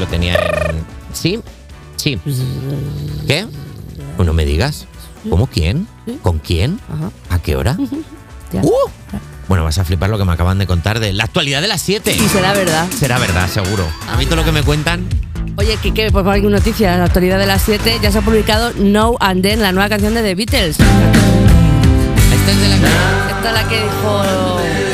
lo tenía en... ¿Sí? Sí. ¿Qué? Pues no me digas. ¿Cómo quién? ¿Con quién? ¿A qué hora? ¡Uh! Bueno, vas a flipar lo que me acaban de contar de la actualidad de las 7. Y será verdad. Será verdad, seguro. ¿Has visto lo que me cuentan? Oye, Kike, pues por aquí noticias. La actualidad de las 7 ya se ha publicado No and Then, la nueva canción de The Beatles. Esta es de la que... Esta es la que dijo.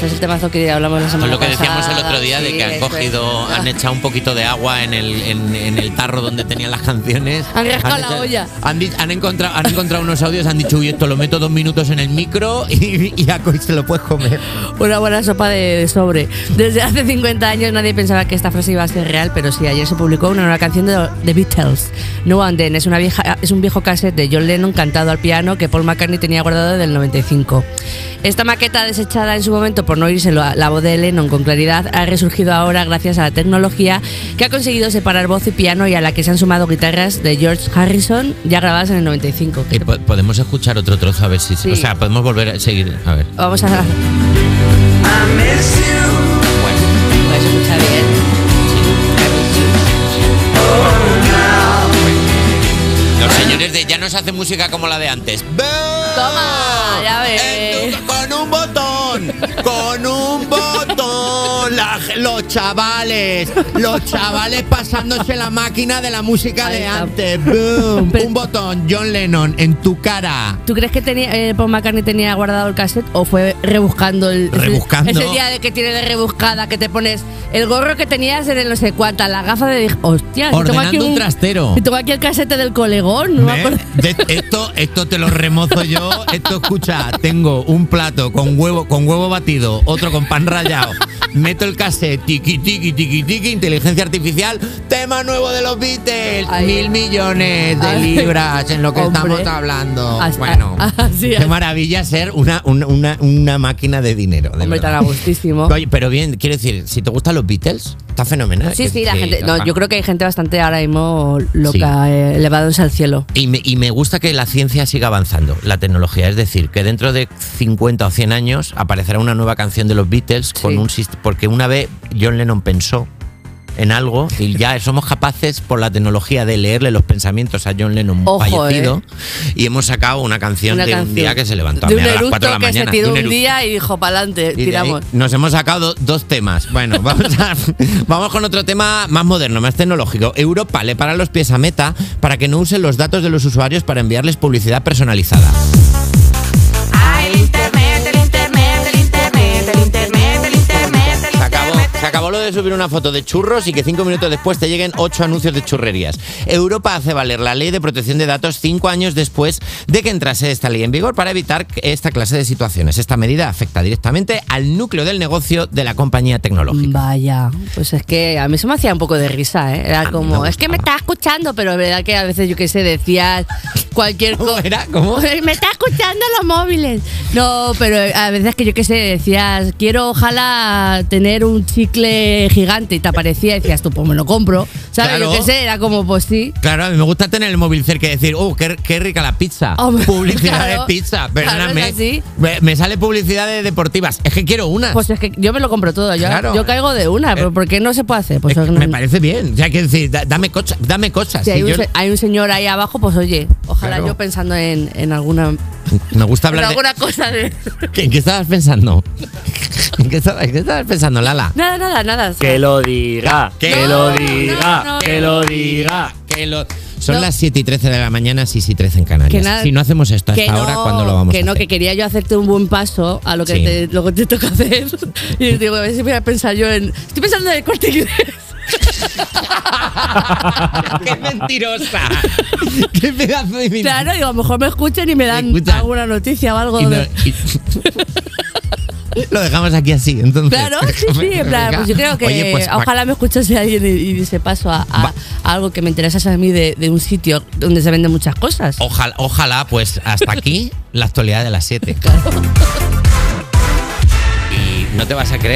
Este es el temazo que hablamos la semana Con lo que decíamos el pasada. otro día de Sí, que han cogido, es. han echado un poquito de agua en el, en, en el tarro donde tenían las canciones. Han rascado la echado- olla. Han, han encontrado, han encontrado unos audios, han dicho, uy, esto lo meto dos minutos en el micro y, y a se lo puedes comer. Una buena sopa de sobre. Desde hace 50 años nadie pensaba que esta frase iba a ser real, pero sí, ayer se publicó una nueva canción de The Beatles, No and Then. Es, una vieja, es un viejo cassette de John Lennon cantado al piano que Paul McCartney tenía guardado desde el 95. Esta maqueta desechada en su momento por no oírse la voz de Lennon con claridad ha resurgido ahora gracias a la tecnología que ha conseguido separar voz y piano y a la que se han sumado guitarras de George Harrison ya grabadas en el 95. Y po- podemos escuchar otro trozo a ver si... Sí. O sea, podemos volver a seguir. A ver. Vamos a... Bueno. Pues escucha bien. Los señores de ya no se hace música como la de antes. Toma, ya ves. En tu- Con un botón, con un botón. La- los chavales, los chavales pasándose la máquina de la música de antes. Boom. Pero- Un botón, John Lennon, en tu cara. ¿Tú crees que tenía, eh, Paul McCartney tenía guardado el cassette o fue rebuscando el. Rebuscando. Ese, día de que tiene de rebuscada, que te pones el gorro que tenías en el no sé cuánta, la gafa de. Hostia, Ordenando aquí un trastero. Y tengo aquí el cassette del colegón. No. De- esto, esto te lo remozo yo. Esto escucha, tengo un plato con huevo, con huevo batido, otro con pan rallado. Meto el cassette, tiqui tiqui tiqui tiqui, inteligencia artificial, tema nuevo de los Beatles, Ay. mil millones de libras en lo que Hombre. estamos hablando. As- bueno, así qué maravilla ser una, una, una, una máquina de dinero. de Hombre, tan verdad. a gustísimo. Oye, pero bien, quiero decir, si te gustan los Beatles, está fenomenal. Sí, sí, la Que- gente. No, va. yo creo que hay gente bastante ahora mismo loca, Sí. eh, elevándose al cielo. Y me, y me gusta que la ciencia siga avanzando, la tecnología. Es decir, que dentro de 50 o 100 años aparecerá una nueva canción de los Beatles con un sist- porque una vez John Lennon pensó en algo y ya somos capaces por la tecnología de leerle los pensamientos a John Lennon Ojo, fallecido y hemos sacado una canción Una de un día que se levantó De a, un a las eructo 4 de la que mañana. se tiró de un día y dijo, pa'lante, tiramos. nos hemos sacado dos temas. Bueno, vamos, a- vamos con otro tema más moderno, más tecnológico. Europa le para los pies a Meta para que no usen los datos de los usuarios para enviarles publicidad personalizada. De subir una foto de churros y que cinco minutos después te lleguen ocho anuncios de churrerías. Europa hace valer la ley de protección de datos cinco años después de que entrase esta ley en vigor para evitar esta clase de situaciones. Esta medida afecta directamente al núcleo del negocio de la compañía tecnológica. Vaya, pues es que a mí se me hacía un poco de risa, ¿eh? Era como, es que me está escuchando, pero es verdad que a veces yo qué sé, decías cualquier ¿Cómo cosa. era? ¿Cómo? Me está escuchando los móviles. No, pero a veces que yo qué sé, decías, quiero ojalá tener un chicle gigante y te aparecía y decías tú, pues me lo compro. ¿Sabes? Claro. Yo qué sé, era como, pues sí. Claro, a mí me gusta tener el móvil cerca y decir, oh, qué, qué rica la pizza. Publicidad claro, de pizza, claro, perdóname. así. me, me sale publicidad de deportivas. Es que quiero una. Pues es que yo me lo compro todo. Yo, Claro. yo caigo de una, pero ¿por qué no se puede hacer? Pues Es que no- me parece bien. Ya que decir, da- dame, cocha- dame cosas. si hay, un, yo- hay un señor ahí abajo, pues oye, ojalá Claro. yo pensando en, en alguna, me gusta en hablar de. alguna cosa de. ¿Qué, qué estabas pensando? ¿En qué estabas, qué estabas pensando, Lala? Nada, nada, nada. Que lo diga, que No, lo diga, no, no. que lo diga. Que lo- Son No. las 7 y 13 de la mañana, 6 y 13 en Canarias. Que nada- si no hacemos esto hasta que ahora, no, ¿cuándo lo vamos que a no, hacer? que quería yo hacerte un buen paso a lo que, Sí. te, lo que te toca hacer. Y digo, a ver si voy a pensar yo en. Estoy pensando en el corte inglés. ¡Qué mentirosa! ¡Qué pedazo de mentira! Claro, digo, a lo mejor me escuchan y me dan alguna noticia o algo. Y no- de- y- Lo dejamos aquí así, entonces. Claro, sí, sí, en plan, pues yo creo que Oye, pues, ojalá me escuchase alguien y, y diese paso a, a- Va. a algo que me interesase a mí de, de un sitio donde se venden muchas cosas. Ojalá, ojalá, pues hasta aquí la actualidad de las 7. Y no te vas a creer,